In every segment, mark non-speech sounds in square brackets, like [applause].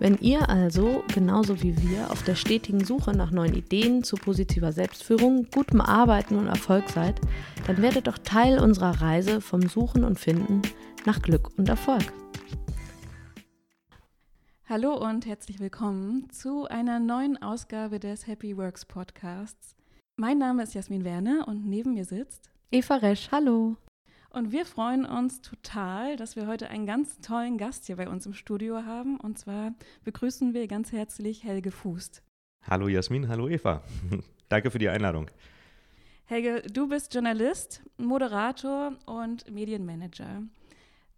Wenn ihr also, genauso wie wir, auf der stetigen Suche nach neuen Ideen zu positiver Selbstführung, gutem Arbeiten und Erfolg seid, dann werdet doch Teil unserer Reise vom Suchen und Finden nach Glück und Erfolg. Hallo und herzlich willkommen zu einer neuen Ausgabe des Happy Works Podcasts. Mein Name ist Jasmin Werner und neben mir sitzt Eva Resch. Hallo. Und wir freuen uns total, dass wir heute einen ganz tollen Gast hier bei uns im Studio haben. Und zwar begrüßen wir ganz herzlich Helge Fußt. Hallo Jasmin, hallo Eva. [laughs] Danke für die Einladung. Helge, du bist Journalist, Moderator und Medienmanager.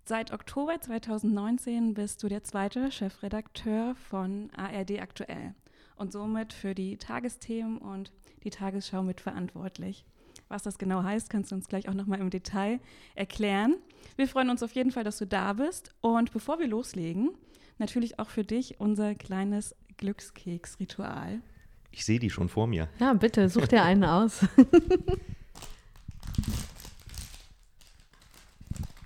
Seit Oktober 2019 bist du der zweite Chefredakteur von ARD Aktuell und somit für die Tagesthemen und die Tagesschau mitverantwortlich. Was das genau heißt, kannst du uns gleich auch nochmal im Detail erklären. Wir freuen uns auf jeden Fall, dass du da bist. Und bevor wir loslegen, natürlich auch für dich unser kleines Glückskeks-Ritual. Ich sehe die schon vor mir. Ja, bitte, such dir einen aus. [laughs]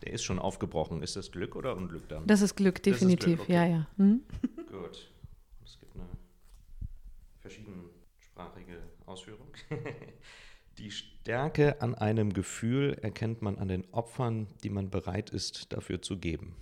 Der ist schon aufgebrochen. Ist das Glück oder Unglück dann? Das ist Glück, definitiv. Glück, okay. Ja, ja. Hm? Gut. Es gibt eine verschiedensprachige Ausführung. [laughs] Die Stärke an einem Gefühl erkennt man an den Opfern, die man bereit ist, dafür zu geben.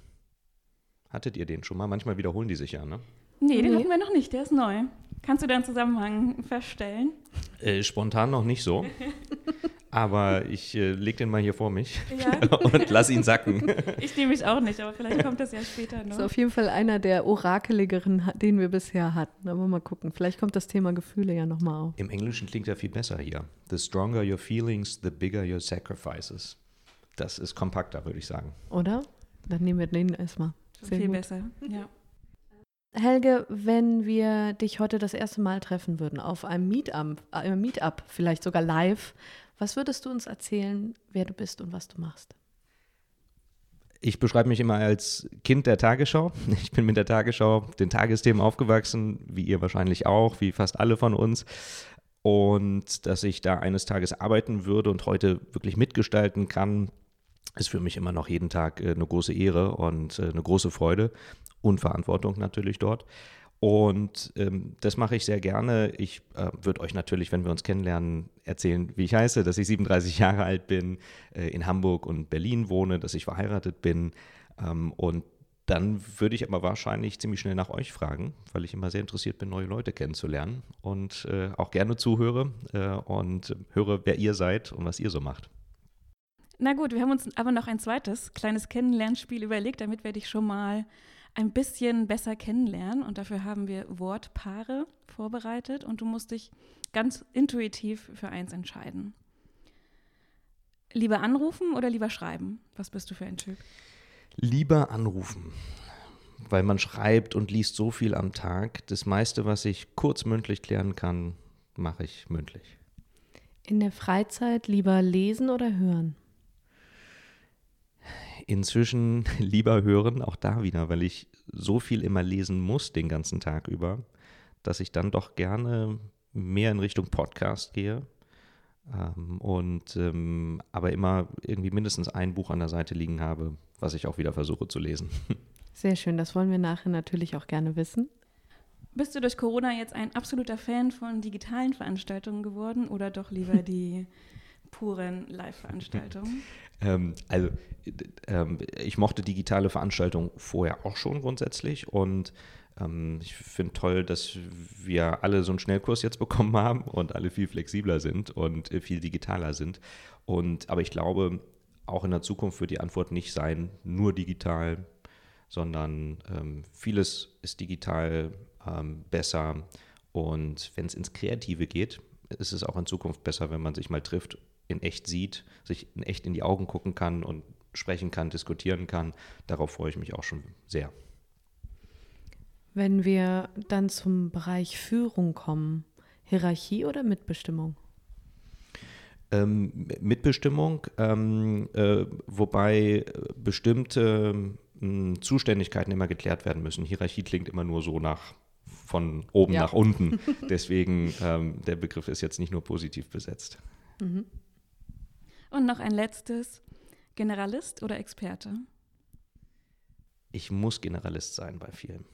Hattet ihr den schon mal? Manchmal wiederholen die sich ja, ne? Nee, den nee. hatten wir noch nicht, der ist neu. Kannst du da einen Zusammenhang feststellen? Äh, spontan noch nicht so. [laughs] aber ich äh, lege den mal hier vor mich ja. [laughs] und lass ihn sacken. [laughs] Ich nehme mich auch nicht, aber vielleicht kommt das ja später noch. Das ist auf jeden Fall einer der orakeligeren, den wir bisher hatten. Aber mal gucken, vielleicht kommt das Thema Gefühle ja nochmal auf. Im Englischen klingt ja viel besser hier. The stronger your feelings, the bigger your sacrifices. Das ist kompakter, würde ich sagen. Oder? Dann nehmen wir den erstmal. Sehr viel gut. besser, ja. Helge, wenn wir dich heute das erste Mal treffen würden, auf einem Meetup, äh, Meetup vielleicht sogar live, was würdest du uns erzählen, wer du bist und was du machst? Ich beschreibe mich immer als Kind der Tagesschau. [laughs] Ich bin mit der Tagesschau, den Tagesthemen aufgewachsen, wie ihr wahrscheinlich auch, wie fast alle von uns. Und dass ich da eines Tages arbeiten würde und heute wirklich mitgestalten kann, ist für mich immer noch jeden Tag äh, eine große Ehre und äh, eine große Freude und Verantwortung natürlich dort. Und ähm, das mache ich sehr gerne. Ich äh, würde euch natürlich, wenn wir uns kennenlernen, erzählen, wie ich heiße, dass ich 37 Jahre alt bin, äh, in Hamburg und Berlin wohne, dass ich verheiratet bin. Ähm, und dann würde ich aber wahrscheinlich ziemlich schnell nach euch fragen, weil ich immer sehr interessiert bin, neue Leute kennenzulernen und äh, auch gerne zuhöre äh, und höre, wer ihr seid und was ihr so macht. Na gut, wir haben uns aber noch ein zweites kleines Kennenlernspiel überlegt, damit wir dich schon mal ein bisschen besser kennenlernen. Und dafür haben wir Wortpaare vorbereitet und du musst dich ganz intuitiv für eins entscheiden. Lieber anrufen oder lieber schreiben? Was bist du für ein Typ? Lieber anrufen, weil man schreibt und liest so viel am Tag. Das meiste, was ich kurz mündlich klären kann, mache ich mündlich. In der Freizeit lieber lesen oder hören? Inzwischen [laughs] lieber hören, auch da wieder, weil ich so viel immer lesen muss den ganzen Tag über, dass ich dann doch gerne mehr in Richtung Podcast gehe. Ähm, und ähm, aber immer irgendwie mindestens ein Buch an der Seite liegen habe, was ich auch wieder versuche zu lesen. [laughs] Sehr schön, das wollen wir nachher natürlich auch gerne wissen. Bist du durch Corona jetzt ein absoluter Fan von digitalen Veranstaltungen geworden oder doch lieber die puren Live-Veranstaltungen? [laughs] ähm, also ähm, ich mochte digitale Veranstaltungen vorher auch schon grundsätzlich und ähm, ich finde toll, dass wir alle so einen Schnellkurs jetzt bekommen haben und alle viel flexibler sind und äh, viel digitaler sind. Und aber ich glaube, auch in der Zukunft wird die Antwort nicht sein, nur digital, sondern ähm, vieles ist digital ähm, besser. Und wenn es ins Kreative geht, ist es auch in Zukunft besser, wenn man sich mal trifft in echt sieht, sich in echt in die Augen gucken kann und sprechen kann, diskutieren kann. Darauf freue ich mich auch schon sehr. Wenn wir dann zum Bereich Führung kommen, Hierarchie oder Mitbestimmung? Ähm, Mitbestimmung, ähm, äh, wobei bestimmte äh, Zuständigkeiten immer geklärt werden müssen. Hierarchie klingt immer nur so nach von oben ja. nach unten. [laughs] Deswegen, ähm, der Begriff ist jetzt nicht nur positiv besetzt. Mhm. Und noch ein letztes, Generalist oder Experte? Ich muss Generalist sein bei vielen.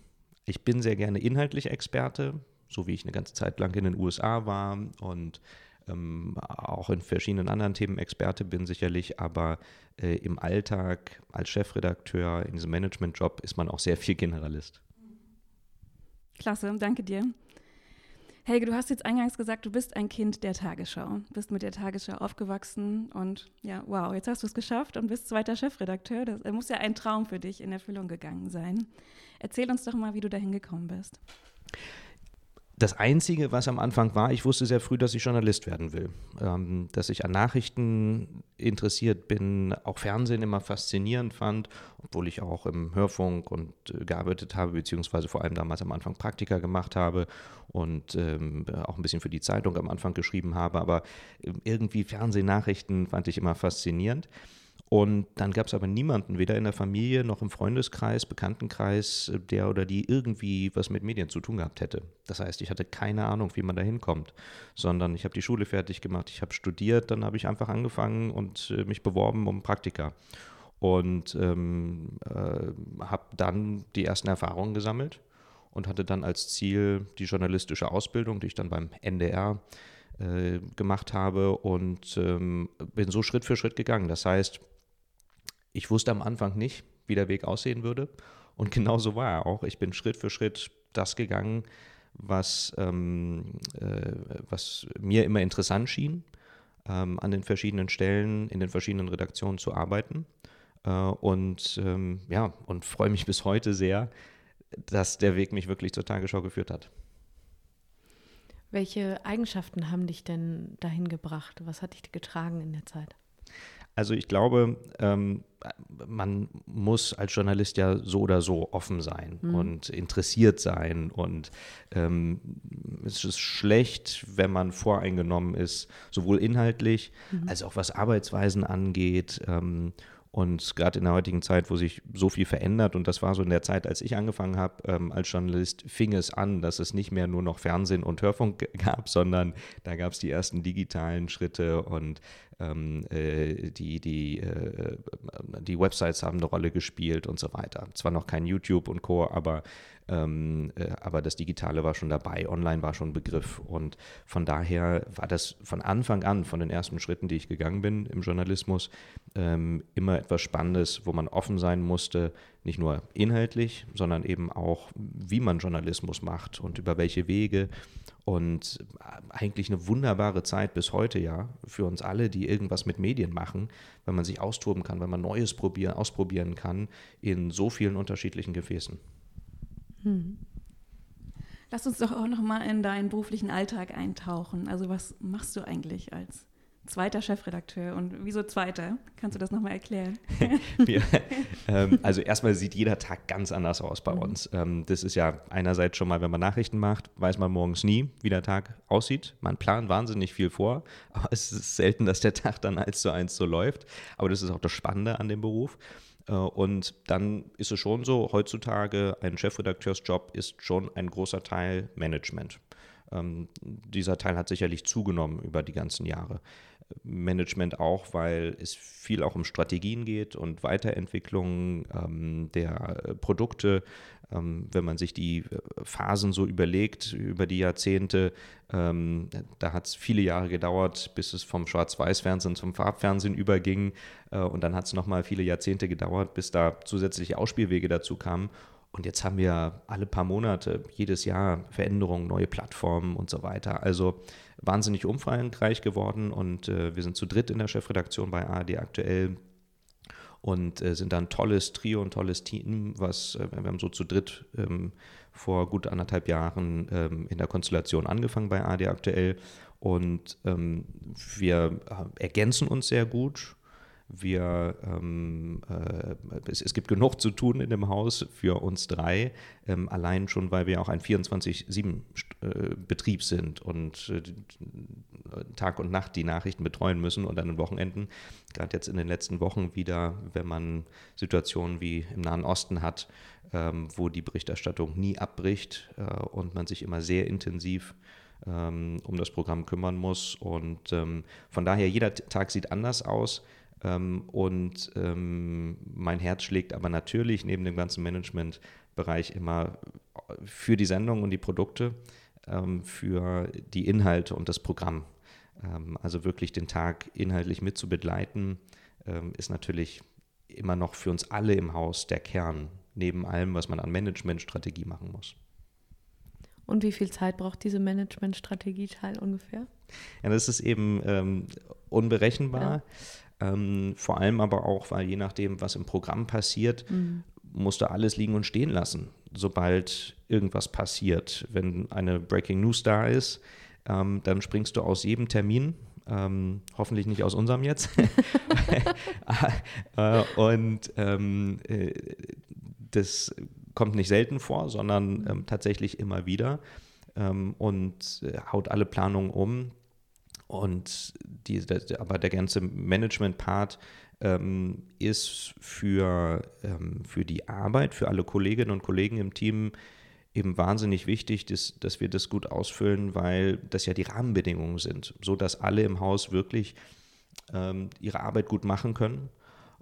Ich bin sehr gerne inhaltlich Experte, so wie ich eine ganze Zeit lang in den USA war und ähm, auch in verschiedenen anderen Themen Experte bin sicherlich, aber äh, im Alltag als Chefredakteur in diesem Managementjob ist man auch sehr viel Generalist. Klasse, danke dir. Helge, du hast jetzt eingangs gesagt, du bist ein Kind der Tagesschau, bist mit der Tagesschau aufgewachsen und ja, wow, jetzt hast du es geschafft und bist zweiter Chefredakteur. Das muss ja ein Traum für dich in Erfüllung gegangen sein. Erzähl uns doch mal, wie du dahin gekommen bist. Das Einzige, was am Anfang war, ich wusste sehr früh, dass ich Journalist werden will. Ähm, dass ich an Nachrichten interessiert bin, auch Fernsehen immer faszinierend fand, obwohl ich auch im Hörfunk und äh, gearbeitet habe, beziehungsweise vor allem damals am Anfang Praktika gemacht habe und ähm, auch ein bisschen für die Zeitung am Anfang geschrieben habe. Aber äh, irgendwie Fernsehnachrichten fand ich immer faszinierend. Und dann gab es aber niemanden, weder in der Familie noch im Freundeskreis, Bekanntenkreis, der oder die irgendwie was mit Medien zu tun gehabt hätte. Das heißt, ich hatte keine Ahnung, wie man da hinkommt, sondern ich habe die Schule fertig gemacht, ich habe studiert, dann habe ich einfach angefangen und äh, mich beworben um Praktika. Und ähm, äh, habe dann die ersten Erfahrungen gesammelt und hatte dann als Ziel die journalistische Ausbildung, die ich dann beim NDR äh, gemacht habe und ähm, bin so Schritt für Schritt gegangen. Das heißt, ich wusste am Anfang nicht, wie der Weg aussehen würde. Und genauso war er auch. Ich bin Schritt für Schritt das gegangen, was, ähm, äh, was mir immer interessant schien, ähm, an den verschiedenen Stellen, in den verschiedenen Redaktionen zu arbeiten. Äh, und ähm, ja, und freue mich bis heute sehr, dass der Weg mich wirklich zur Tagesschau geführt hat. Welche Eigenschaften haben dich denn dahin gebracht? Was hat dich getragen in der Zeit? Also ich glaube, ähm, man muss als Journalist ja so oder so offen sein mhm. und interessiert sein. Und ähm, es ist schlecht, wenn man voreingenommen ist, sowohl inhaltlich mhm. als auch was Arbeitsweisen angeht. Ähm, und gerade in der heutigen Zeit, wo sich so viel verändert, und das war so in der Zeit, als ich angefangen habe ähm, als Journalist, fing es an, dass es nicht mehr nur noch Fernsehen und Hörfunk gab, sondern da gab es die ersten digitalen Schritte und ähm, äh, die, die, äh, die Websites haben eine Rolle gespielt und so weiter. Zwar noch kein YouTube und Co., aber ähm, äh, aber das Digitale war schon dabei, online war schon Begriff. Und von daher war das von Anfang an, von den ersten Schritten, die ich gegangen bin im Journalismus, ähm, immer etwas Spannendes, wo man offen sein musste, nicht nur inhaltlich, sondern eben auch, wie man Journalismus macht und über welche Wege. Und eigentlich eine wunderbare Zeit bis heute ja für uns alle, die irgendwas mit Medien machen, weil man sich austoben kann, weil man Neues probieren, ausprobieren kann in so vielen unterschiedlichen Gefäßen. Hm. Lass uns doch auch noch mal in deinen beruflichen Alltag eintauchen. Also was machst du eigentlich als zweiter Chefredakteur und wieso zweiter? Kannst du das nochmal erklären? [laughs] Wir, [laughs] ähm, also erstmal sieht jeder Tag ganz anders aus bei mhm. uns. Ähm, das ist ja einerseits schon mal, wenn man Nachrichten macht, weiß man morgens nie, wie der Tag aussieht. Man plant wahnsinnig viel vor, [laughs] aber es ist selten, dass der Tag dann eins zu eins so läuft. Aber das ist auch das Spannende an dem Beruf. Äh, und dann ist es schon so, heutzutage ein Chefredakteursjob ist schon ein großer Teil Management. Ähm, dieser Teil hat sicherlich zugenommen über die ganzen Jahre. Management auch, weil es viel auch um Strategien geht und Weiterentwicklung ähm, der Produkte. Ähm, wenn man sich die äh, Phasen so überlegt über die Jahrzehnte, ähm, da hat es viele Jahre gedauert, bis es vom Schwarz-Weiß-Fernsehen zum Farbfernsehen überging. Äh, und dann hat es nochmal viele Jahrzehnte gedauert, bis da zusätzliche Ausspielwege dazu kamen. Und jetzt haben wir alle paar Monate, jedes Jahr Veränderungen, neue Plattformen und so weiter. Also wahnsinnig umfangreich geworden und äh, wir sind zu dritt in der Chefredaktion bei ARD aktuell und äh, sind da ein tolles Trio, ein tolles Team, was äh, wir haben so zu dritt ähm, vor gut anderthalb Jahren ähm, in der Konstellation angefangen bei ARD aktuell und ähm, wir äh, ergänzen uns sehr gut Wir, ähm, äh, es, es, gibt genug zu tun in dem Haus für uns drei, ähm, allein schon, weil wir auch ein 24-7-Betrieb äh, sind und äh, Tag und Nacht die Nachrichten betreuen müssen und an den Wochenenden, gerade jetzt in den letzten Wochen wieder, wenn man Situationen wie im Nahen Osten hat, ähm, wo die Berichterstattung nie abbricht äh, und man sich immer sehr intensiv ähm, um das Programm kümmern muss. Und ähm, von daher, jeder Tag sieht anders aus. Ähm, und ähm, mein Herz schlägt aber natürlich neben dem ganzen Managementbereich immer für die Sendung und die Produkte, ähm, für die Inhalte und das Programm. Also wirklich den Tag inhaltlich mitzubegleiten, ist natürlich immer noch für uns alle im Haus der Kern, neben allem, was man an Managementstrategie machen muss. Und wie viel Zeit braucht diese Managementstrategie-Teil ungefähr? Ja, das ist eben ähm, unberechenbar. Ja. Ähm, vor allem aber auch, weil je nachdem, was im Programm passiert, mhm. musst du alles liegen und stehen lassen, sobald irgendwas passiert. Wenn eine Breaking News da ist, ähm, dann springst du aus jedem Termin, ähm, hoffentlich nicht aus unserem jetzt. [laughs] äh, und ähm, äh, das kommt nicht selten vor, sondern ähm, tatsächlich immer wieder ähm, und äh, haut alle Planungen um. Und die, der, aber der ganze Management-Part ähm, ist für, ähm, für die Arbeit, für alle Kolleginnen und Kollegen im Team eben wahnsinnig wichtig, dass, dass wir das gut ausfüllen, weil das ja die Rahmenbedingungen sind, so dass alle im Haus wirklich ähm, ihre Arbeit gut machen können.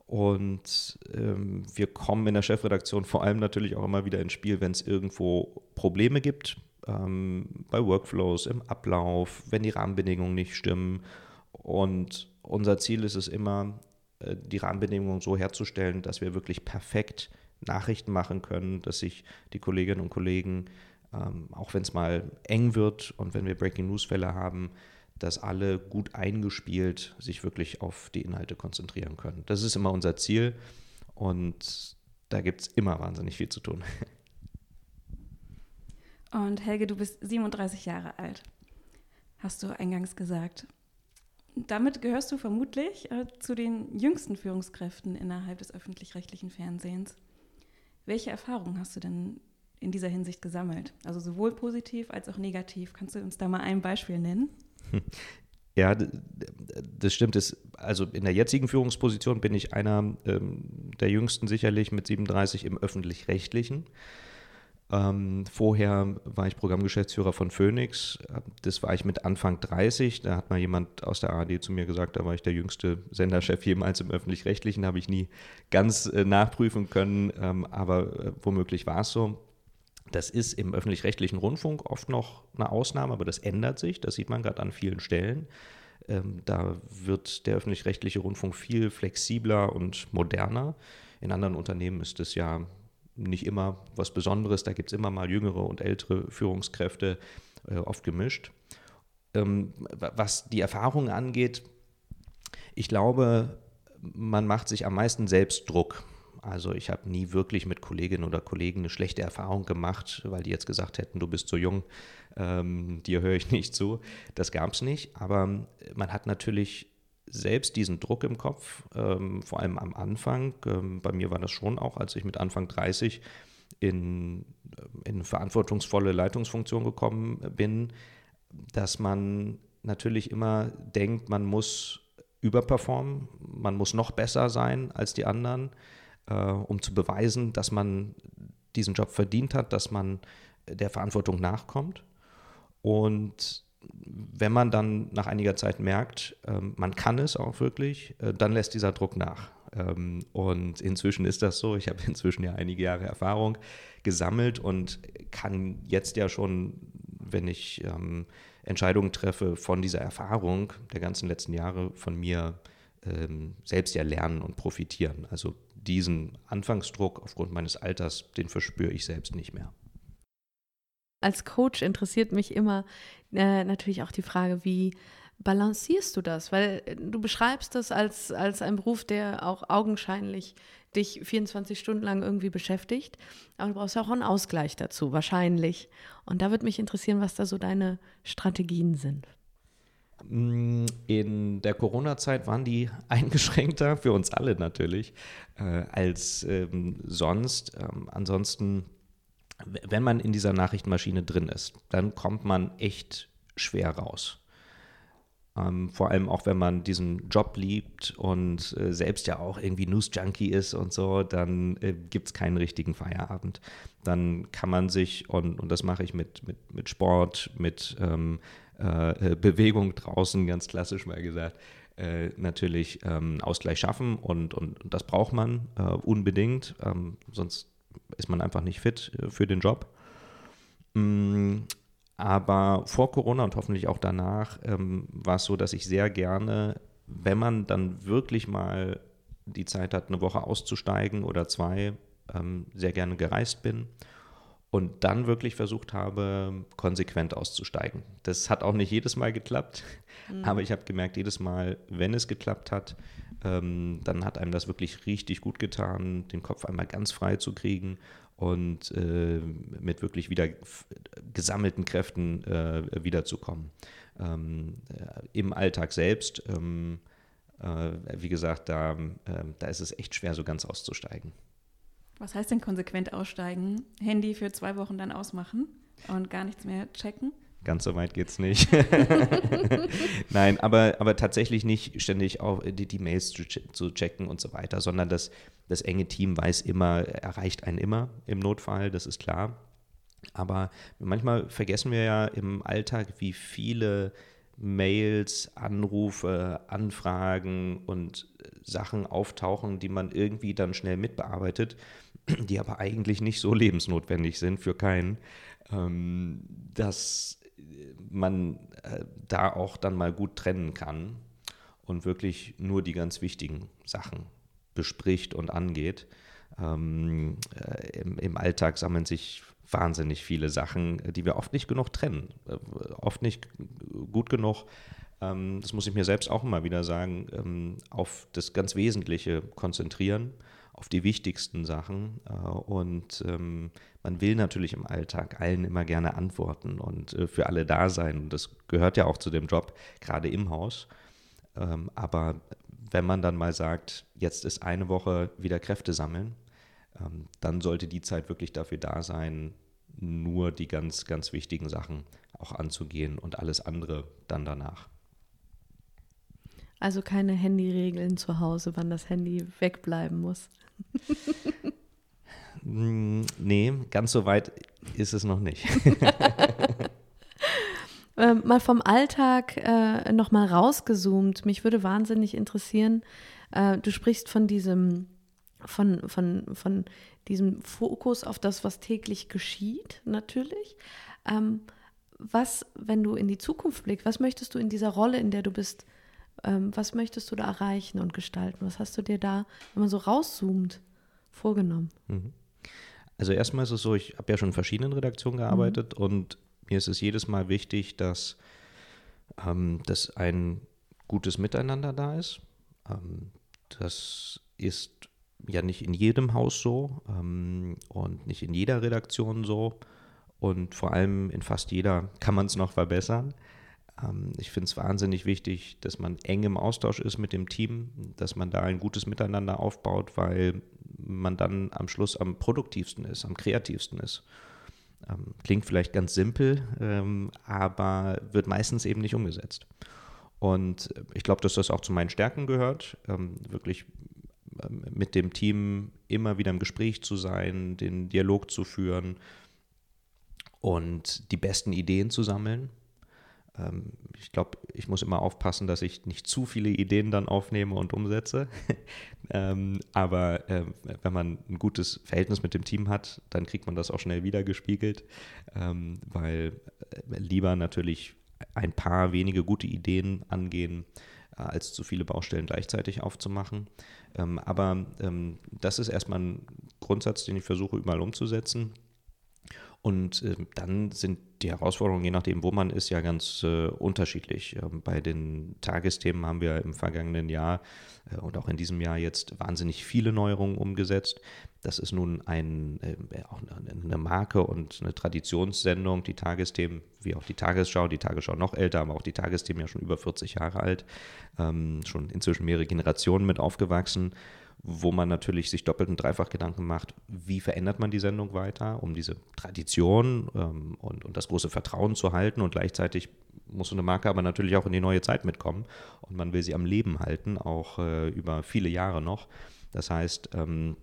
Und ähm, wir kommen in der Chefredaktion vor allem natürlich auch immer wieder ins Spiel, wenn es irgendwo Probleme gibt, ähm, bei Workflows, im Ablauf, wenn die Rahmenbedingungen nicht stimmen. Und unser Ziel ist es immer, äh, die Rahmenbedingungen so herzustellen, dass wir wirklich perfekt Nachrichten machen können, dass sich die Kolleginnen und Kollegen, ähm, auch wenn es mal eng wird und wenn wir Breaking News-Fälle haben, dass alle gut eingespielt sich wirklich auf die Inhalte konzentrieren können. Das ist immer unser Ziel und da gibt es immer wahnsinnig viel zu tun. [laughs] Und Helge, du bist 37 Jahre alt, hast du eingangs gesagt. Damit gehörst du vermutlich äh, zu den jüngsten Führungskräften innerhalb des öffentlich-rechtlichen Fernsehens. Welche Erfahrungen hast du denn in dieser Hinsicht gesammelt? Also sowohl positiv als auch negativ. Kannst du uns da mal ein Beispiel nennen? [laughs] Ja, das stimmt. also in der jetzigen Führungsposition bin ich einer ähm, der jüngsten sicherlich mit 37 im öffentlich-rechtlichen. Ähm, vorher war ich Programmgeschäftsführer von Phoenix. Das war ich mit Anfang 30. Da hat mal jemand aus der ARD zu mir gesagt, da war ich der jüngste Senderchef jemals im öffentlich-rechtlichen. Habe ich nie ganz äh, nachprüfen können, ähm, aber äh, womöglich war es so. Das ist im öffentlich-rechtlichen Rundfunk oft noch eine Ausnahme, aber das ändert sich. Das sieht man gerade an vielen Stellen. Ähm, da wird der öffentlich-rechtliche Rundfunk viel flexibler und moderner. In anderen Unternehmen ist es ja nicht immer was Besonderes. Da gibt es immer mal jüngere und ältere Führungskräfte, äh, oft gemischt. Ähm, was die Erfahrung angeht, ich glaube, man macht sich am meisten selbst Druck. Also ich habe nie wirklich mit Kolleginnen oder Kollegen eine schlechte Erfahrung gemacht, weil die jetzt gesagt hätten, du bist so jung, ähm, dir höre ich nicht zu. Das gab es nicht. Aber man hat natürlich selbst diesen Druck im Kopf, ähm, vor allem am Anfang. Ähm, bei mir war das schon auch, als ich mit Anfang 30 in, äh, in verantwortungsvolle Leitungsfunktion gekommen bin, dass man natürlich immer denkt, man muss überperformen, man muss noch besser sein als die anderen äh, um zu beweisen, dass man diesen Job verdient hat, dass man der Verantwortung nachkommt. Und wenn man dann nach einiger Zeit merkt, ähm, man kann es auch wirklich, äh, dann lässt dieser Druck nach. Ähm, und inzwischen ist das so. Ich habe [laughs] inzwischen ja einige Jahre Erfahrung gesammelt und kann jetzt ja schon, wenn ich ähm, Entscheidungen treffe, von dieser Erfahrung der ganzen letzten Jahre von mir selbst ja lernen und profitieren. Also diesen Anfangsdruck aufgrund meines Alters, den verspüre ich selbst nicht mehr. Als Coach interessiert mich immer äh, natürlich auch die Frage, wie balancierst du das? Weil äh, du beschreibst das als, als ein Beruf, der auch augenscheinlich dich 24 Stunden lang irgendwie beschäftigt. Aber du brauchst ja auch einen Ausgleich dazu, wahrscheinlich. Und da würde mich interessieren, was da so deine Strategien sind. Mm, in der Corona-Zeit waren die [laughs] eingeschränkter, für uns alle natürlich, äh, als ähm, sonst. Ähm, ansonsten, wenn man in dieser Nachrichtenmaschine drin ist, dann kommt man echt schwer raus. Ähm, vor allem auch, wenn man diesen Job liebt und äh, selbst ja auch irgendwie News-Junkie ist und so, dann äh, gibt es keinen richtigen Feierabend. Dann kann man sich, und, und das mache ich mit, mit, mit Sport, mit ähm, äh, Bewegung draußen, ganz klassisch mal gesagt, äh, natürlich ähm, Ausgleich schaffen und, und, und, das braucht man äh, unbedingt, ähm, sonst ist man einfach nicht fit äh, für den Job. Mm, aber vor Corona und hoffentlich auch danach ähm, war es so, dass ich sehr gerne, wenn man dann wirklich mal die Zeit hat, eine Woche auszusteigen oder zwei, ähm, sehr gerne gereist bin und dann wirklich versucht habe, konsequent auszusteigen. Das hat auch nicht jedes Mal geklappt, mhm. aber ich habe gemerkt, jedes Mal, wenn es geklappt hat, ähm, dann hat einem das wirklich richtig gut getan, den Kopf einmal ganz frei zu kriegen und äh, mit wirklich wieder gesammelten Kräften äh, wiederzukommen. Ähm, äh, Im Alltag selbst, ähm, äh, wie gesagt, da, ähm, da ist es echt schwer, so ganz auszusteigen. Was heißt denn konsequent aussteigen? Handy für zwei Wochen dann ausmachen und gar nichts mehr checken? Ganz so weit geht es nicht. [laughs] Nein, aber, aber tatsächlich nicht ständig auch die, die Mails zu, zu, checken und so weiter, sondern das, das enge Team weiß immer, erreicht einen immer im Notfall, das ist klar. Aber manchmal vergessen wir ja im Alltag, wie viele Mails, Anrufe, Anfragen und Sachen auftauchen, die man irgendwie dann schnell mitbearbeitet, die aber eigentlich nicht so lebensnotwendig sind für keinen. Ähm, dass man äh, da auch dann mal gut trennen kann und wirklich nur die ganz wichtigen Sachen bespricht und angeht. Ähm, äh, im, im, Alltag sammeln sich wahnsinnig viele Sachen, die wir oft nicht genug trennen, äh, oft nicht gut genug. Ähm, das muss ich mir selbst auch immer wieder sagen, ähm, auf das ganz Wesentliche konzentrieren auf die wichtigsten Sachen. Äh, und ähm, man will natürlich im Alltag allen immer gerne antworten und äh, für alle da sein. Das gehört ja auch zu dem Job, gerade im Haus. Ähm, aber wenn man dann mal sagt, jetzt ist eine Woche wieder Kräfte sammeln, ähm, dann sollte die Zeit wirklich dafür da sein, nur die ganz, ganz wichtigen Sachen auch anzugehen und alles andere dann danach. Also keine Handyregeln zu Hause, wann das Handy wegbleiben muss. Mm, nee, ganz so weit ist es noch nicht. [laughs] ähm, mal vom Alltag äh, nochmal rausgezoomt. Mich würde wahnsinnig interessieren, äh, du sprichst von diesem, von, von, von diesem Fokus auf das, was täglich geschieht, natürlich. Ähm, was, wenn du in die Zukunft blickst, was möchtest du in dieser Rolle, in der du bist, was möchtest du da erreichen und gestalten? Was hast du dir da, wenn man so rauszoomt, vorgenommen? Mhm. Also erstmal ist es so, ich habe ja schon in verschiedenen Redaktionen gearbeitet mhm. und mir ist es jedes Mal wichtig, dass, ähm, dass ein gutes Miteinander da ist. Ähm, das ist ja nicht in jedem Haus so ähm, und nicht in jeder Redaktion so. Und vor allem in fast jeder kann man es noch verbessern. Ähm, ich finde es wahnsinnig wichtig, dass man eng im Austausch ist mit dem Team, dass man da ein gutes Miteinander aufbaut, weil man dann am Schluss am produktivsten ist, am kreativsten ist. Ähm, klingt vielleicht ganz simpel, ähm, aber wird meistens eben nicht umgesetzt. Und ich glaube, dass das auch zu meinen Stärken gehört, wirklich mit dem Team immer wieder im Gespräch zu sein, den Dialog zu führen und die besten Ideen zu sammeln ähm, ich glaube, ich muss immer aufpassen, dass ich nicht zu viele Ideen dann aufnehme und umsetze. [laughs] ähm, aber äh, wenn man ein gutes Verhältnis mit dem Team hat, dann kriegt man das auch schnell wieder gespiegelt, ähm, weil äh, lieber natürlich ein paar wenige gute Ideen angehen, äh, als zu viele Baustellen gleichzeitig aufzumachen. Ähm, aber ähm, das ist erstmal ein Grundsatz, den ich versuche überall umzusetzen. Und äh, dann sind die Herausforderungen, je nachdem, wo man ist, ja ganz äh, unterschiedlich. Ähm, bei den Tagesthemen haben wir im vergangenen Jahr äh, und auch in diesem Jahr jetzt wahnsinnig viele Neuerungen umgesetzt. Das ist nun ein, äh, auch eine Marke und eine Traditionssendung. Die Tagesthemen, wie auch die Tagesschau, die Tagesschau noch älter, aber auch die Tagesthemen ja schon über 40 Jahre alt, ähm, schon inzwischen mehrere Generationen mit aufgewachsen wo man natürlich sich doppelt und dreifach Gedanken macht, wie verändert man die Sendung weiter, um diese Tradition ähm, und, und das große Vertrauen zu halten und gleichzeitig muss eine Marke aber natürlich auch in die neue Zeit mitkommen und man will sie am Leben halten, auch äh, über viele Jahre noch. Das heißt, ähm,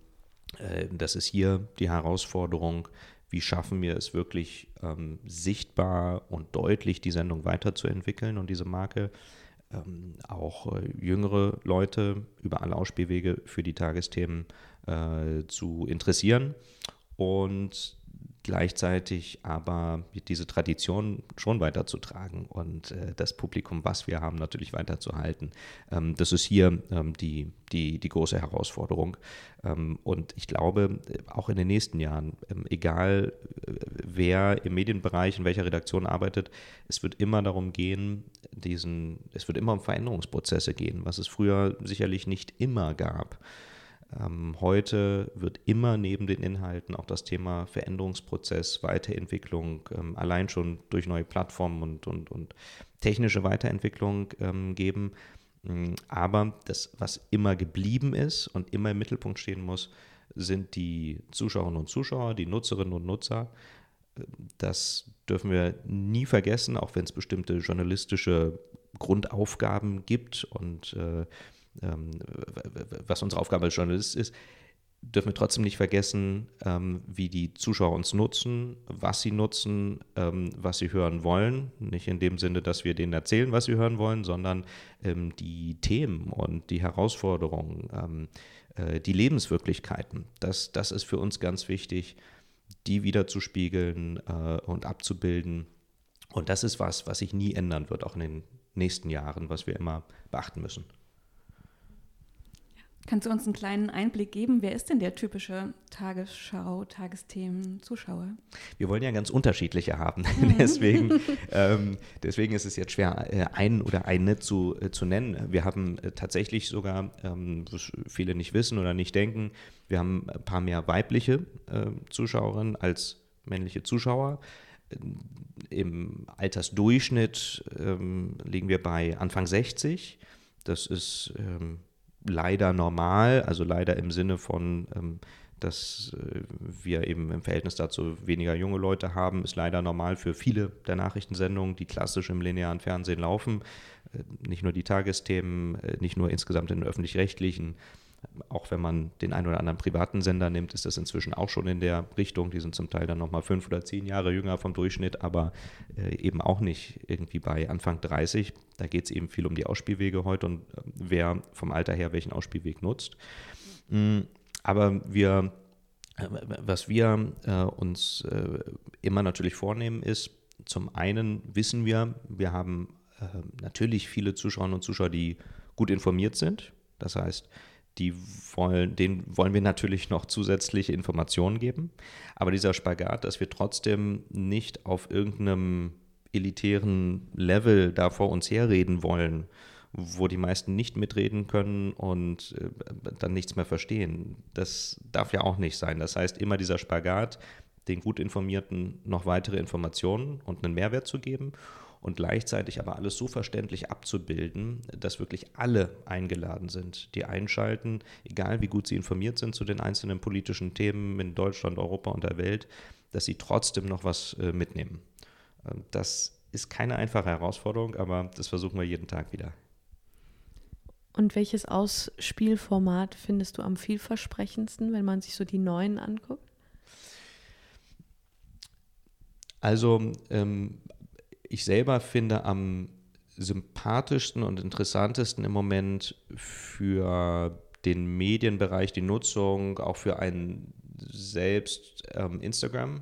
äh, das ist hier die Herausforderung, wie schaffen wir es wirklich ähm, sichtbar und deutlich, die Sendung weiterzuentwickeln und diese Marke ähm, auch äh, jüngere Leute über alle Ausspielwege für die Tagesthemen äh, zu interessieren. Und gleichzeitig aber diese Tradition schon weiterzutragen und äh, das Publikum, was wir haben, natürlich weiterzuhalten. Ähm, das ist hier ähm, die, die, die große Herausforderung. Ähm, und ich glaube, äh, auch in den nächsten Jahren, ähm, egal äh, wer im Medienbereich, in welcher Redaktion arbeitet, es wird immer darum gehen, diesen, es wird immer um Veränderungsprozesse gehen, was es früher sicherlich nicht immer gab. Ähm, heute wird immer neben den Inhalten auch das Thema Veränderungsprozess, Weiterentwicklung, ähm, allein schon durch neue Plattformen und, und, und technische Weiterentwicklung ähm, geben. Mm, aber das, was immer geblieben ist und immer im Mittelpunkt stehen muss, sind die Zuschauerinnen und Zuschauer, die Nutzerinnen und Nutzer. Das dürfen wir nie vergessen, auch wenn es bestimmte journalistische Grundaufgaben gibt und äh, was unsere Aufgabe als Journalist ist, dürfen wir trotzdem nicht vergessen, ähm, wie die Zuschauer uns nutzen, was sie nutzen, ähm, was sie hören wollen. Nicht in dem Sinne, dass wir denen erzählen, was sie hören wollen, sondern ähm, die Themen und die Herausforderungen, ähm, äh, die Lebenswirklichkeiten. Das, das ist für uns ganz wichtig, die wiederzuspiegeln äh, und abzubilden. Und das ist was, was sich nie ändern wird, auch in den nächsten Jahren, was wir immer beachten müssen. Kannst du uns einen kleinen Einblick geben? Wer ist denn der typische Tagesschau, Tagesthemen-Zuschauer? Wir wollen ja ganz unterschiedliche haben. [laughs] Mhm. deswegen, [laughs] ähm, deswegen ist es jetzt schwer, äh, einen oder eine zu, äh, zu nennen. Wir haben äh, tatsächlich sogar, ähm, was viele nicht wissen oder nicht denken, wir haben ein paar mehr weibliche äh, Zuschauerinnen als männliche Zuschauer. Im Altersdurchschnitt ähm, liegen wir bei Anfang 60. Das ist ähm, leider normal, also leider im Sinne von, ähm, dass äh, wir eben im Verhältnis dazu weniger junge Leute haben, ist leider normal für viele der Nachrichtensendungen, die klassisch im linearen Fernsehen laufen. Äh, nicht nur die Tagesthemen, äh, nicht nur insgesamt in den öffentlich-rechtlichen, auch wenn man den einen oder anderen privaten Sender nimmt, ist das inzwischen auch schon in der Richtung. Die sind zum Teil dann nochmal fünf oder zehn Jahre jünger vom Durchschnitt, aber äh, eben auch nicht irgendwie bei Anfang 30. Da geht es eben viel um die Ausspielwege heute und äh, wer vom Alter her welchen Ausspielweg nutzt. Mhm, aber wir, äh, was wir äh, uns äh, immer natürlich vornehmen, ist, zum einen wissen wir, wir haben äh, natürlich viele Zuschauerinnen und Zuschauer, die gut informiert sind. Das heißt, die wollen, denen wollen wir natürlich noch zusätzliche Informationen geben. Aber dieser Spagat, dass wir trotzdem nicht auf irgendeinem elitären Level da vor uns herreden wollen, wo die meisten nicht mitreden können und äh, dann nichts mehr verstehen. Das darf ja auch nicht sein. Das heißt, immer dieser Spagat, den gut informierten noch weitere Informationen und einen Mehrwert zu geben und gleichzeitig aber alles so verständlich abzubilden, dass wirklich alle eingeladen sind, die einschalten, egal wie gut sie informiert sind zu den einzelnen politischen Themen in Deutschland, Europa und der Welt, dass sie trotzdem noch was äh, mitnehmen. Ähm, das ist keine einfache Herausforderung, aber das versuchen wir jeden Tag wieder. Und welches Ausspielformat findest du am vielversprechendsten, wenn man sich so die neuen anguckt? Also ähm, ich selber finde am sympathischsten und interessantesten im Moment für den Medienbereich, die Nutzung, auch für einen selbst ähm, Instagram.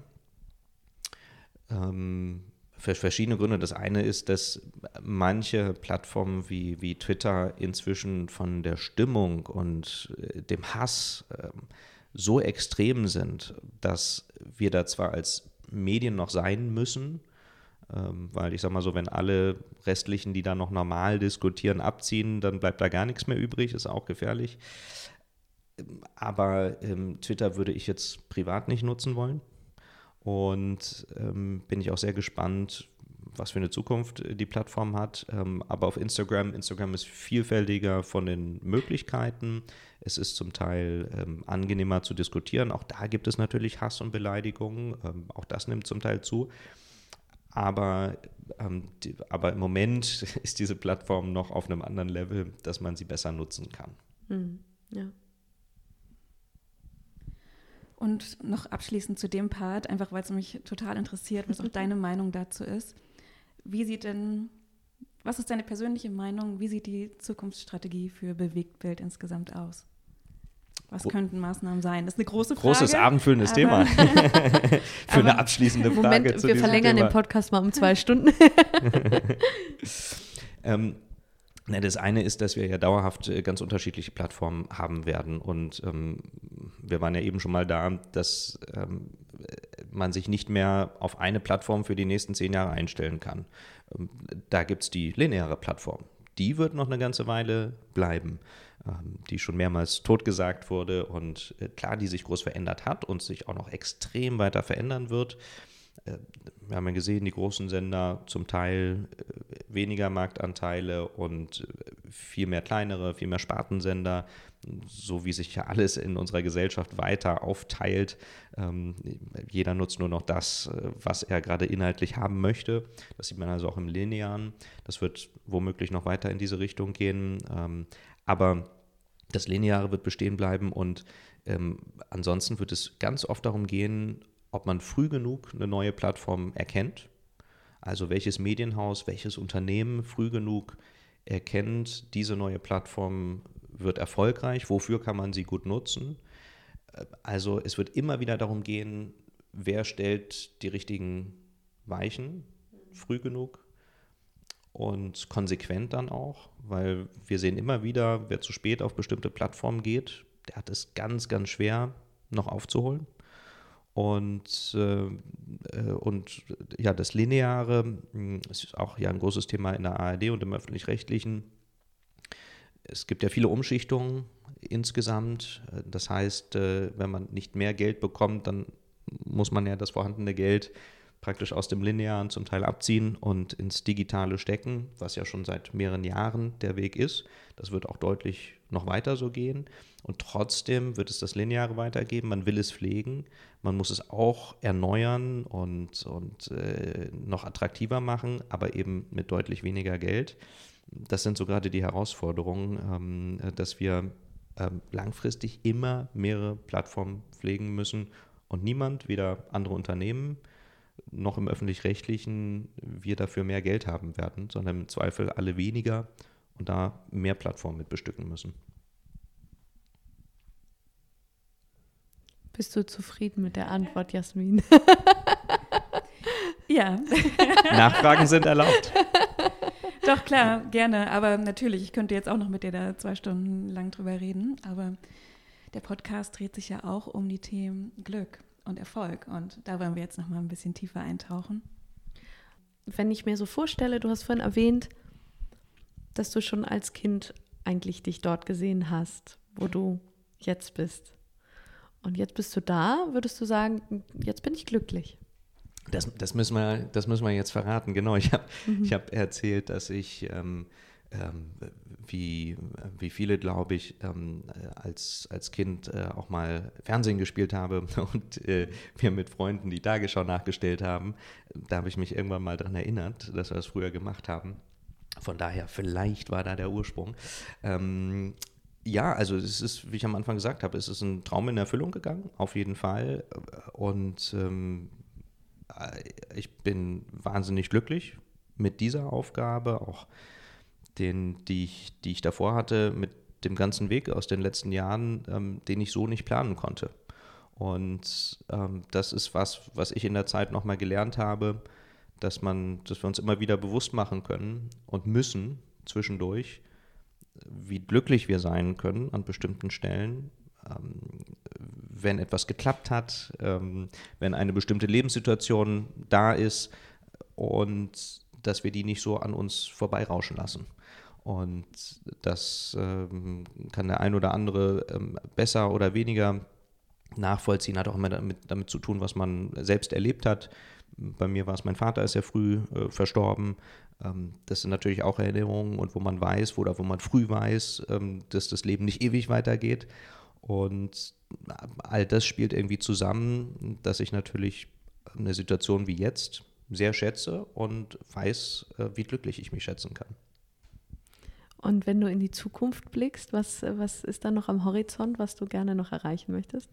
Ähm, für verschiedene Gründe. Das eine ist, dass manche Plattformen wie, wie Twitter inzwischen von der Stimmung und äh, dem Hass äh, so extrem sind, dass wir da zwar als Medien noch sein müssen. Ähm, weil ich sage mal so, wenn alle restlichen, die da noch normal diskutieren, abziehen, dann bleibt da gar nichts mehr übrig, ist auch gefährlich. Aber ähm, Twitter würde ich jetzt privat nicht nutzen wollen. Und ähm, bin ich auch sehr gespannt, was für eine Zukunft die Plattform hat. Ähm, aber auf Instagram, Instagram ist vielfältiger von den Möglichkeiten. Es ist zum Teil ähm, angenehmer zu diskutieren. Auch da gibt es natürlich Hass und Beleidigungen. Ähm, auch das nimmt zum Teil zu. Aber, ähm, die, aber im Moment [laughs] ist diese Plattform noch auf einem anderen Level, dass man sie besser nutzen kann. Mhm. Ja. Und noch abschließend zu dem Part, einfach weil es mich total interessiert, was auch [laughs] deine Meinung dazu ist. Wie sieht denn, was ist deine persönliche Meinung, wie sieht die Zukunftsstrategie für Bewegtbild insgesamt aus? Was könnten Maßnahmen sein? Das ist eine große Frage. Großes, abendfüllendes Thema. [laughs] für eine abschließende Frage. Moment, zu wir verlängern Thema. den Podcast mal um zwei Stunden. [laughs] ähm, na, das eine ist, dass wir ja dauerhaft äh, ganz unterschiedliche Plattformen haben werden. Und ähm, wir waren ja eben schon mal da, dass ähm, man sich nicht mehr auf eine Plattform für die nächsten zehn Jahre einstellen kann. Ähm, da gibt es die lineare Plattform. Die wird noch eine ganze Weile bleiben, die schon mehrmals totgesagt wurde und äh, klar, die sich groß verändert hat und sich auch noch extrem weiter verändern wird. Äh, wir haben ja gesehen, die großen Sender zum Teil weniger Marktanteile und viel mehr kleinere, viel mehr Spartensender, so wie sich ja alles in unserer Gesellschaft weiter aufteilt. Ähm, jeder nutzt nur noch das, äh, was er gerade inhaltlich haben möchte. Das sieht man also auch im Linearen. Das wird womöglich noch weiter in diese Richtung gehen. Aber das Lineare wird bestehen bleiben und ähm, ansonsten wird es ganz oft darum gehen, ob man früh genug eine neue Plattform erkennt. Also welches Medienhaus, welches Unternehmen früh genug erkennt, diese neue Plattform wird erfolgreich, wofür kann man sie gut nutzen. Also es wird immer wieder darum gehen, wer stellt die richtigen Weichen früh genug und konsequent dann auch, weil wir sehen immer wieder, wer zu spät auf bestimmte Plattformen geht, der hat es ganz, ganz schwer noch aufzuholen. Und, äh, äh und ja, das Lineare hm, ist auch ja ein großes Thema in der ARD und im öffentlich-rechtlichen es gibt ja viele Umschichtungen insgesamt. Das heißt, äh, wenn man nicht mehr Geld bekommt, dann muss man ja das vorhandene Geld praktisch aus dem Linearen zum Teil abziehen und ins Digitale stecken, was ja schon seit mehreren Jahren der Weg ist. Das wird auch deutlich noch weiter so gehen. Und trotzdem wird es das Lineare weitergeben. Man will es pflegen. Man muss es auch erneuern und, und äh, noch attraktiver machen, aber eben mit deutlich weniger Geld das sind so gerade die Herausforderungen, ähm, dass wir ähm, langfristig immer mehrere Plattformen pflegen müssen und niemand, weder andere Unternehmen noch im öffentlich-rechtlichen, wir dafür mehr Geld haben werden, sondern im Zweifel alle weniger und da mehr Plattformen mit bestücken müssen. Bist du zufrieden mit der Antwort, Jasmin? [laughs] ja. Nachfragen sind erlaubt. Doch, klar, gerne. Aber natürlich, ich könnte jetzt auch noch mit dir da zwei Stunden lang drüber reden. Aber der Podcast dreht sich ja auch um die Themen Glück und Erfolg. Und da wollen wir jetzt noch mal ein bisschen tiefer eintauchen. Wenn ich mir so vorstelle, du hast vorhin erwähnt, dass du schon als Kind eigentlich dich dort gesehen hast, wo du jetzt bist. Und jetzt bist du da, würdest du sagen, jetzt bin ich glücklich. Das, das, müssen wir, das müssen wir jetzt verraten. Genau, ich habe mhm. hab erzählt, dass ich, ähm, ähm, wie, wie viele, glaube ich, ähm, als, als Kind äh, auch mal Fernsehen gespielt habe [laughs] und äh, wir mit Freunden die Tagesschau nachgestellt haben. Da habe ich mich irgendwann mal daran erinnert, dass wir das früher gemacht haben. Von daher, vielleicht war da der Ursprung. Ähm, ja, also es ist, wie ich am Anfang gesagt habe, es ist ein Traum in Erfüllung gegangen, auf jeden Fall. Und ähm, äh, ich bin wahnsinnig glücklich mit dieser Aufgabe, auch den, die ich, die ich davor hatte, mit dem ganzen Weg aus den letzten Jahren, ähm, den ich so nicht planen konnte. Und ähm, das ist was, was ich in der Zeit nochmal gelernt habe, dass man, dass wir uns immer wieder bewusst machen können und müssen zwischendurch, wie glücklich wir sein können an bestimmten Stellen, ähm, wenn etwas geklappt hat, ähm, wenn eine bestimmte Lebenssituation da ist und dass wir die nicht so an uns vorbeirauschen lassen. Und das ähm, kann der ein oder andere ähm, besser oder weniger nachvollziehen, hat auch immer damit, damit, zu tun, was man selbst erlebt hat. Bei mir war es, mein Vater ist ja früh äh, verstorben. Ähm, das sind natürlich auch Erinnerungen und wo man weiß, oder wo man früh weiß, ähm, dass das Leben nicht ewig weitergeht. Und all das spielt irgendwie zusammen, dass ich natürlich eine Situation wie jetzt sehr schätze und weiß, äh, wie glücklich ich mich schätzen kann. Und wenn du in die Zukunft blickst, was, was ist da noch am Horizont, was du gerne noch erreichen möchtest?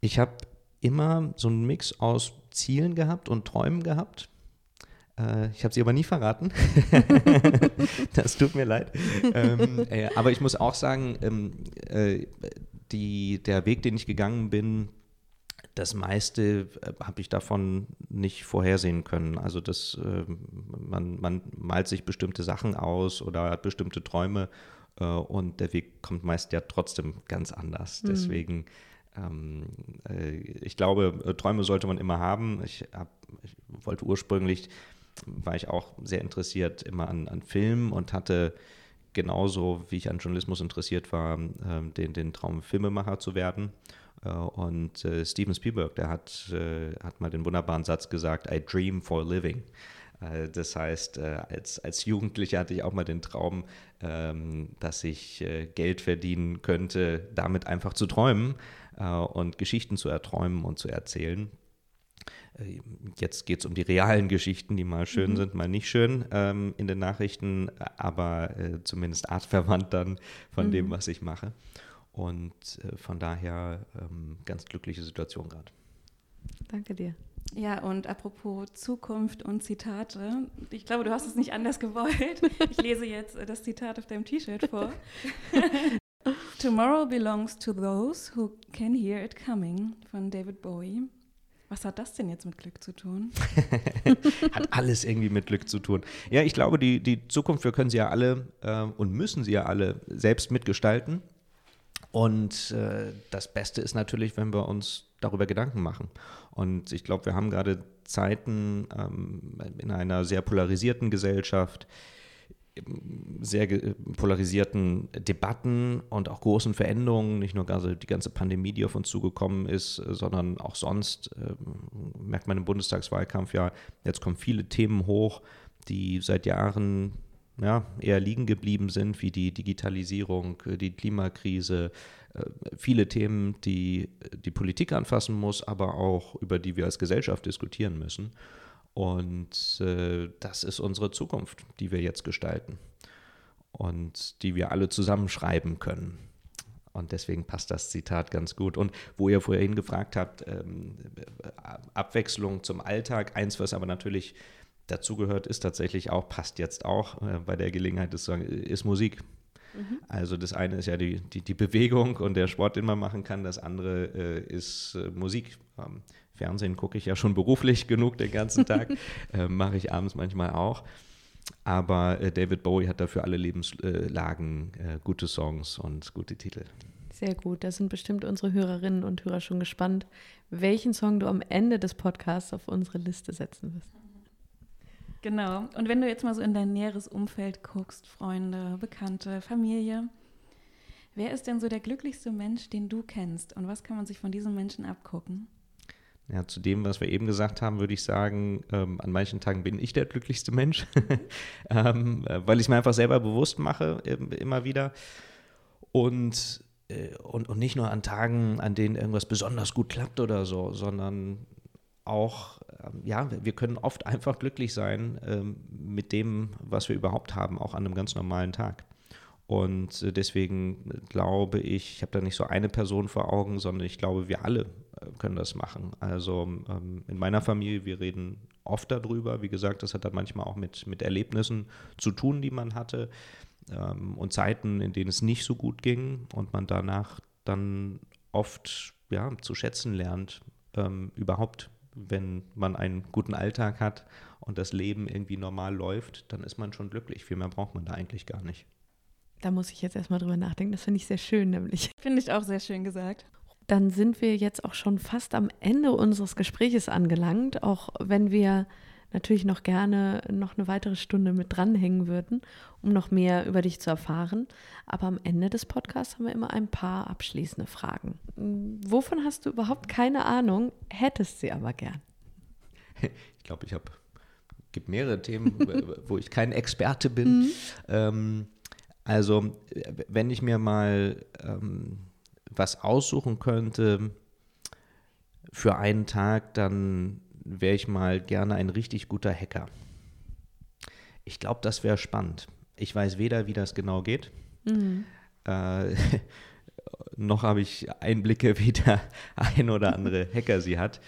Ich habe immer so einen Mix aus Zielen gehabt und Träumen gehabt. Äh, ich habe sie aber nie verraten. [laughs] das tut mir leid. Ähm, äh, aber ich muss auch sagen, ähm, äh, die, der Weg, den ich gegangen bin, das meiste äh, habe ich davon nicht vorhersehen können. Also das, äh, man, man malt sich bestimmte Sachen aus oder hat bestimmte Träume äh, und der Weg kommt meist ja trotzdem ganz anders. Mhm. Deswegen, ähm, äh, ich glaube, Träume sollte man immer haben. Ich, hab, ich, wollte ursprünglich, war ich auch sehr interessiert immer an, an Filmen und hatte genauso, wie ich an Journalismus interessiert war, ähm, den, den Traum, Filmemacher zu werden. Äh, und äh, Steven Spielberg, der hat, äh, hat mal den wunderbaren Satz gesagt, I dream for living. Das heißt, als, als Jugendlicher hatte ich auch mal den Traum, ähm, dass ich Geld verdienen könnte, damit einfach zu träumen und Geschichten zu erträumen und zu erzählen. Jetzt geht es um die realen Geschichten, die mal schön mhm. sind, mal nicht schön ähm, in den Nachrichten, aber zumindest artverwandt dann von mhm. dem, was ich mache. Und äh, von daher ähm, ganz glückliche Situation gerade. Danke dir. Ja, und apropos Zukunft und Zitate, ich glaube, du hast es nicht anders gewollt. Ich lese jetzt äh, das Zitat auf deinem T-Shirt vor. [laughs] Tomorrow belongs to those who can hear it coming von David Bowie. Was hat das denn jetzt mit Glück zu tun? [laughs] hat alles irgendwie mit Glück zu tun. Ja, ich glaube, die, die Zukunft, wir können sie ja alle äh, und müssen sie ja alle selbst mitgestalten. Und äh, das Beste ist natürlich, wenn wir uns darüber Gedanken machen. Und ich glaube, wir haben gerade Zeiten ähm, in einer sehr polarisierten Gesellschaft, sehr polarisierten Debatten und auch großen Veränderungen, nicht nur die ganze Pandemie, die auf uns zugekommen ist, sondern auch sonst, äh, merkt man im Bundestagswahlkampf ja, jetzt kommen viele Themen hoch, die seit Jahren ja, eher liegen geblieben sind, wie die Digitalisierung, äh, die Klimakrise, äh, viele Themen, die die Politik anfassen muss, aber auch über die wir als Gesellschaft diskutieren müssen. Und äh, das ist unsere Zukunft, die wir jetzt gestalten und die wir alle zusammenschreiben können. Und deswegen passt das Zitat ganz gut. Und wo ihr vorhin gefragt habt, ähm, Abwechslung zum Alltag, eins, was aber natürlich dazugehört, ist tatsächlich auch, passt jetzt auch äh, bei der Gelegenheit, ist, ist Musik. Mhm. Also das eine ist ja die, die, die, Bewegung und der Sport, den man machen kann. Das andere äh, ist äh, Musik. Ähm, Fernsehen gucke ich ja schon beruflich [laughs] genug den ganzen Tag, [laughs] äh, mache ich abends manchmal auch. Aber äh, David Bowie hat dafür alle Lebenslagen äh, gute Songs und gute Titel. Sehr gut. Da sind bestimmt unsere Hörerinnen und Hörer schon gespannt, welchen Song du am Ende des Podcasts auf unsere Liste setzen wirst. Genau. Und wenn du jetzt mal so in dein näheres Umfeld guckst, Freunde, Bekannte, Familie, wer ist denn so der glücklichste Mensch, den du kennst? Und was kann man sich von diesen Menschen abgucken? Ja, zu dem, was wir eben gesagt haben, würde ich sagen, ähm, an manchen Tagen bin ich der glücklichste Mensch, [laughs] ähm, äh, weil ich es mir einfach selber bewusst mache, immer wieder. Und, äh, und, und nicht nur an Tagen, an denen irgendwas besonders gut klappt oder so, sondern auch, ähm, ja, wir können oft [laughs] einfach glücklich sein ähm, mit dem, was wir überhaupt haben, auch an einem ganz normalen Tag. Und äh, deswegen glaube ich, ich habe da nicht so eine Person vor Augen, sondern ich glaube, wir alle äh, können das machen. Also ähm, in meiner Familie, wir reden oft darüber. Wie gesagt, das hat dann manchmal auch mit, mit Erlebnissen zu tun, die man hatte und Zeiten, in denen es nicht so gut ging und man danach dann oft ja, zu schätzen lernt, ähm, überhaupt wenn man einen guten Alltag hat und das Leben irgendwie normal läuft, dann ist man schon glücklich. Viel mehr braucht man da eigentlich gar nicht. Da muss ich jetzt erstmal drüber nachdenken. Das finde ich sehr schön, nämlich. [laughs] Finde ich auch sehr schön gesagt. Dann sind wir jetzt auch schon fast am Ende unseres Gespräches angelangt, auch wenn wir natürlich noch gerne noch eine weitere Stunde mit dranhängen würden, um noch mehr über dich zu erfahren. Aber am Ende des Podcasts haben wir immer ein paar abschließende Fragen. Wovon hast du überhaupt keine Ahnung, hättest sie aber gern? Ich glaube, ich habe gibt mehrere Themen, [laughs] wo ich kein Experte bin. Mhm. Ähm, also, wenn ich mir mal ähm, was aussuchen könnte für einen Tag, dann wäre ich mal gerne ein richtig guter Hacker. Ich glaube, das wäre spannend. Ich weiß weder, wie das genau geht, mhm. äh, [laughs] noch habe ich Einblicke, wie der [laughs] ein oder andere Hacker sie hat.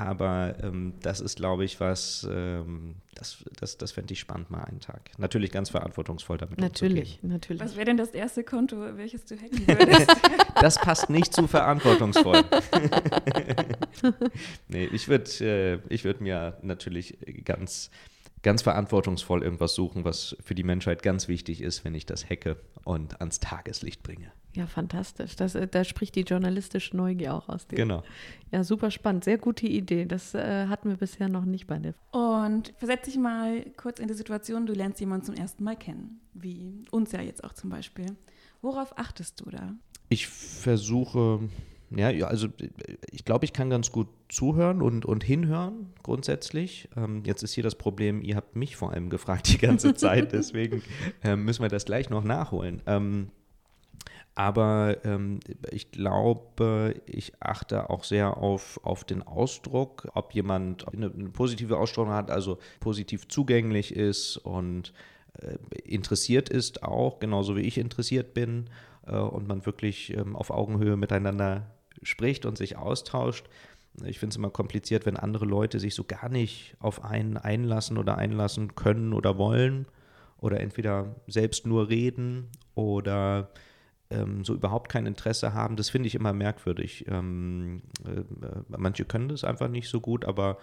Aber ähm, das ist, glaube ich, was, ähm, das, das, das fände ich spannend mal einen Tag. Natürlich ganz verantwortungsvoll damit Natürlich, umzugehen. natürlich. Was wäre denn das erste Konto, welches du hacken würdest? [laughs] das passt nicht zu verantwortungsvoll. [laughs] nee, ich würde äh, würd mir natürlich ganz ganz verantwortungsvoll irgendwas suchen, was für die Menschheit ganz wichtig ist, wenn ich das hacke und ans Tageslicht bringe. Ja, fantastisch. Das, äh, da spricht die journalistische Neugier auch aus dir. Genau. Ja, super spannend. Sehr gute Idee. Das äh, hatten wir bisher noch nicht bei dir. Und versetz dich mal kurz in die Situation, du lernst jemanden zum ersten Mal kennen, wie uns ja jetzt auch zum Beispiel. Worauf achtest du da? Ich versuche ja, also ich glaube, ich kann ganz gut zuhören und, und hinhören grundsätzlich. Ähm, jetzt ist hier das Problem, ihr habt mich vor allem gefragt die ganze Zeit, [laughs] deswegen äh, müssen wir das gleich noch nachholen. Ähm, aber ähm, ich glaube, ich achte auch sehr auf, auf den Ausdruck, ob jemand eine, eine positive Ausstrahlung hat, also positiv zugänglich ist und äh, interessiert ist auch, genauso wie ich interessiert bin äh, und man wirklich ähm, auf Augenhöhe miteinander spricht und sich austauscht. Ich finde es immer kompliziert, wenn andere Leute sich so gar nicht auf einen einlassen oder einlassen können oder wollen oder entweder selbst nur reden oder ähm, so überhaupt kein Interesse haben. Das finde ich immer merkwürdig. Ähm, äh, manche können das einfach nicht so gut, aber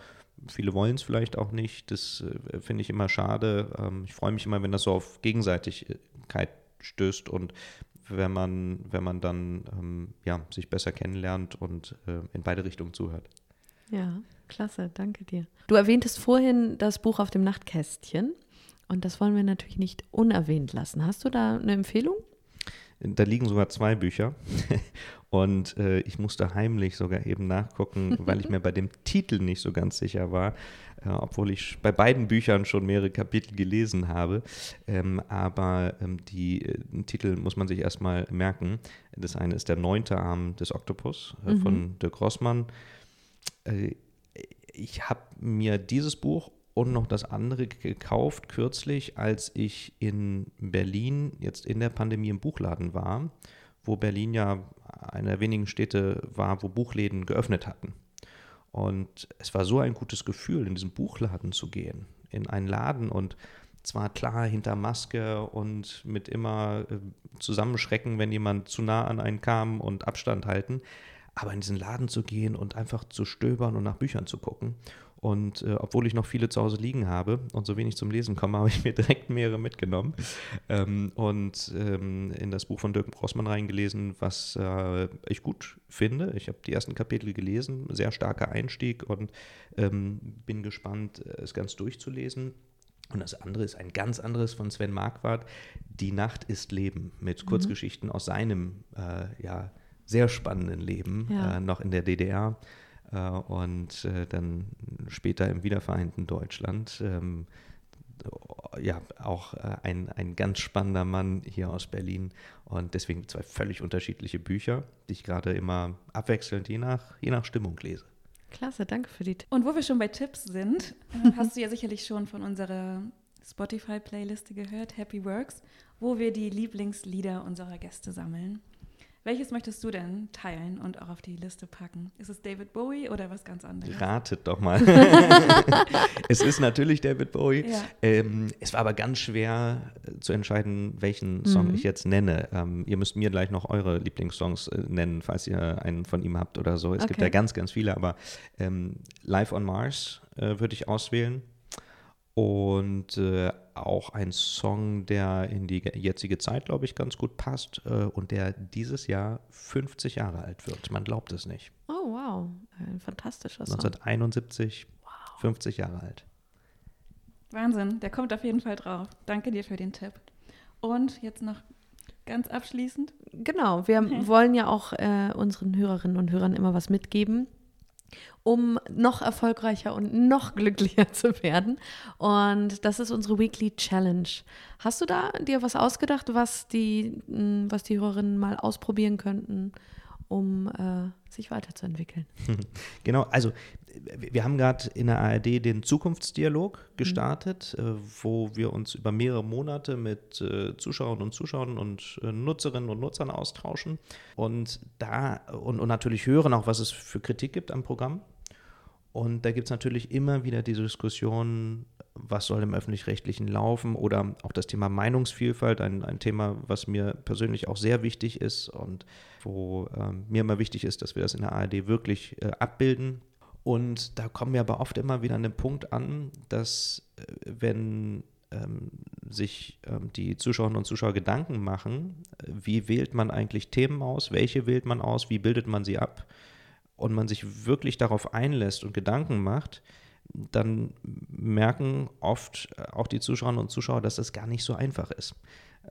viele wollen es vielleicht auch nicht. Das äh, finde ich immer schade. Ähm, ich freue mich immer, wenn das so auf Gegenseitigkeit stößt und wenn man, wenn man dann ähm, ja, sich besser kennenlernt und äh, in beide Richtungen zuhört. Ja, klasse, danke dir. Du erwähntest vorhin das Buch auf dem Nachtkästchen und das wollen wir natürlich nicht unerwähnt lassen. Hast du da eine Empfehlung? Da liegen sogar zwei Bücher [laughs] und äh, ich musste heimlich sogar eben nachgucken, [laughs] weil ich mir bei dem Titel nicht so ganz sicher war, äh, obwohl ich bei beiden Büchern schon mehrere Kapitel gelesen habe. Ähm, aber ähm, die äh, Titel muss man sich erstmal merken. Das eine ist Der neunte Arm des Oktopus äh, mhm. von Dirk Rossmann. Äh, ich habe mir dieses Buch und noch das andere gekauft kürzlich, als ich in Berlin jetzt in der Pandemie im Buchladen war, wo Berlin ja eine der wenigen Städte war, wo Buchläden geöffnet hatten. Und es war so ein gutes Gefühl, in diesen Buchladen zu gehen, in einen Laden und zwar klar hinter Maske und mit immer äh, Zusammenschrecken, wenn jemand zu nah an einen kam und Abstand halten, aber in diesen Laden zu gehen und einfach zu stöbern und nach Büchern zu gucken und äh, obwohl ich noch viele zu Hause liegen habe und so wenig zum Lesen komme, [laughs] habe ich mir direkt mehrere mitgenommen ähm, und ähm, in das Buch von Dirk Brossmann reingelesen, was äh, ich gut finde. Ich habe die ersten Kapitel gelesen, sehr starker Einstieg und ähm, bin gespannt, es ganz durchzulesen. Und das andere ist ein ganz anderes von Sven Marquardt, Die Nacht ist Leben, mit mhm. Kurzgeschichten aus seinem äh, ja, sehr spannenden Leben, ja. äh, noch in der DDR. Äh, und äh, dann später im wiedervereinten Deutschland. Ähm, ja, auch äh, ein, ein ganz spannender Mann hier aus Berlin und deswegen zwei völlig unterschiedliche Bücher, die ich gerade immer abwechselnd je nach, je nach Stimmung lese. Klasse, danke für die Tipps. Und wo wir schon bei Tipps sind, [laughs] hast du ja sicherlich schon von unserer Spotify-Playliste gehört, Happy Works, wo wir die Lieblingslieder unserer Gäste sammeln. Welches möchtest du denn teilen und auch auf die Liste packen? Ist es David Bowie oder was ganz anderes? Ratet doch mal. [laughs] es ist natürlich David Bowie. Ja. Ähm, es war aber ganz schwer äh, zu entscheiden, welchen Song mhm. ich jetzt nenne. Ähm, ihr müsst mir gleich noch eure Lieblingssongs äh, nennen, falls ihr einen von ihm habt oder so. Es okay. gibt ja ganz, ganz viele, aber ähm, Live on Mars äh, würde ich auswählen. Und äh, auch ein Song, der in die jetzige Zeit, glaube ich, ganz gut passt äh, und der dieses Jahr 50 Jahre alt wird. Man glaubt es nicht. Oh, wow. Ein fantastischer Song. 1971, wow. 50 Jahre alt. Wahnsinn, der kommt auf jeden Fall drauf. Danke dir für den Tipp. Und jetzt noch ganz abschließend. Genau, wir [laughs] wollen ja auch äh, unseren Hörerinnen und Hörern immer was mitgeben um noch erfolgreicher und noch glücklicher [laughs] zu werden. Und das ist unsere Weekly Challenge. Hast du da dir was ausgedacht, was die, hm, was die Hörerinnen mal ausprobieren könnten, um äh, sich weiterzuentwickeln? [laughs] Genau, also wir haben gerade in der ARD den Zukunftsdialog mhm. gestartet, mhm. äh, wo wir uns über mehrere Monate mit äh, Zuschauern und Zuschauern und äh, Nutzerinnen und Nutzern austauschen und da und, und natürlich hören auch, was es für Kritik gibt am Programm. Und da gibt es natürlich immer wieder die Diskussion, was soll im öffentlich-rechtlichen laufen oder auch das Thema Meinungsvielfalt, ein, ein Thema, was mir persönlich auch sehr wichtig ist und wo ähm, mir immer wichtig ist, dass wir das in der ARD wirklich äh, abbilden und da kommen wir aber oft immer wieder an den Punkt an, dass äh, wenn ähm, sich ähm, die Zuschauerinnen und Zuschauer Gedanken machen, äh, wie wählt man eigentlich Themen aus, welche wählt man aus, wie bildet man sie ab und man sich wirklich darauf einlässt und Gedanken macht, dann merken oft äh, auch die Zuschauerinnen und Zuschauer, dass es gar nicht so einfach ist.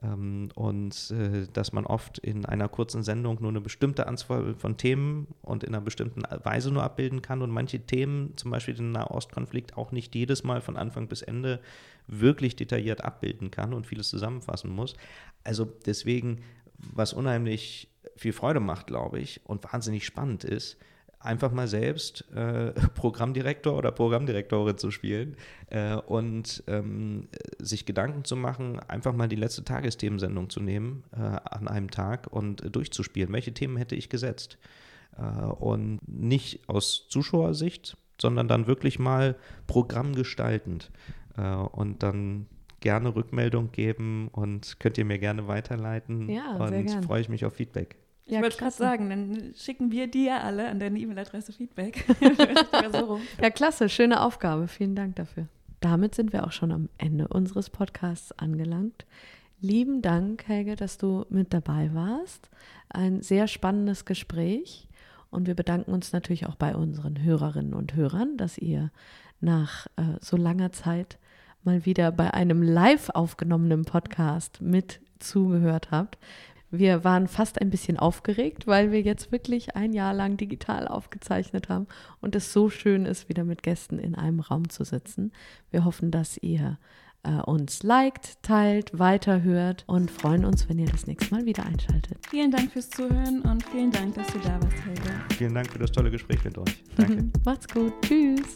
Ähm, und äh, dass man oft in einer kurzen Sendung nur eine bestimmte Anzahl von Themen und in einer bestimmten Weise nur abbilden kann und manche Themen, zum Beispiel den Nahostkonflikt, auch nicht jedes Mal von Anfang bis Ende wirklich detailliert abbilden kann und vieles zusammenfassen muss. Also deswegen, was unheimlich viel Freude macht, glaube ich, und wahnsinnig spannend ist, einfach mal selbst äh, [laughs] Programmdirektor oder Programmdirektorin zu spielen äh, und ähm, sich Gedanken zu machen, einfach mal die letzte Tagesthemensendung zu nehmen äh, an einem Tag und durchzuspielen. Welche Themen hätte ich gesetzt? Äh, und nicht aus Zuschauersicht, sondern dann wirklich mal programmgestaltend äh, und dann gerne Rückmeldung geben und könnt ihr mir gerne weiterleiten. Ja, und freue ich mich auf Feedback. Ich ja, wollte gerade sagen, dann schicken wir dir alle an deine E-Mail-Adresse Feedback. [laughs] so ja, klasse, schöne Aufgabe. Vielen Dank dafür. Damit sind wir auch schon am Ende unseres Podcasts angelangt. Lieben Dank, Helge, dass du mit dabei warst. Ein sehr spannendes Gespräch. Und wir bedanken uns natürlich auch bei unseren Hörerinnen und Hörern, dass ihr nach äh, so langer Zeit mal wieder bei einem live aufgenommenen Podcast mit zugehört habt. Wir waren fast ein bisschen aufgeregt, weil wir jetzt wirklich ein Jahr lang digital aufgezeichnet haben und es so schön ist, wieder mit Gästen in einem Raum zu sitzen. Wir hoffen, dass ihr äh, uns liked, teilt, weiterhört und freuen uns, wenn ihr das nächste Mal wieder einschaltet. Vielen Dank fürs Zuhören und vielen Dank, dass du da warst, Helga. Vielen Dank für das tolle Gespräch mit euch. Danke. [laughs] Macht's gut. Tschüss.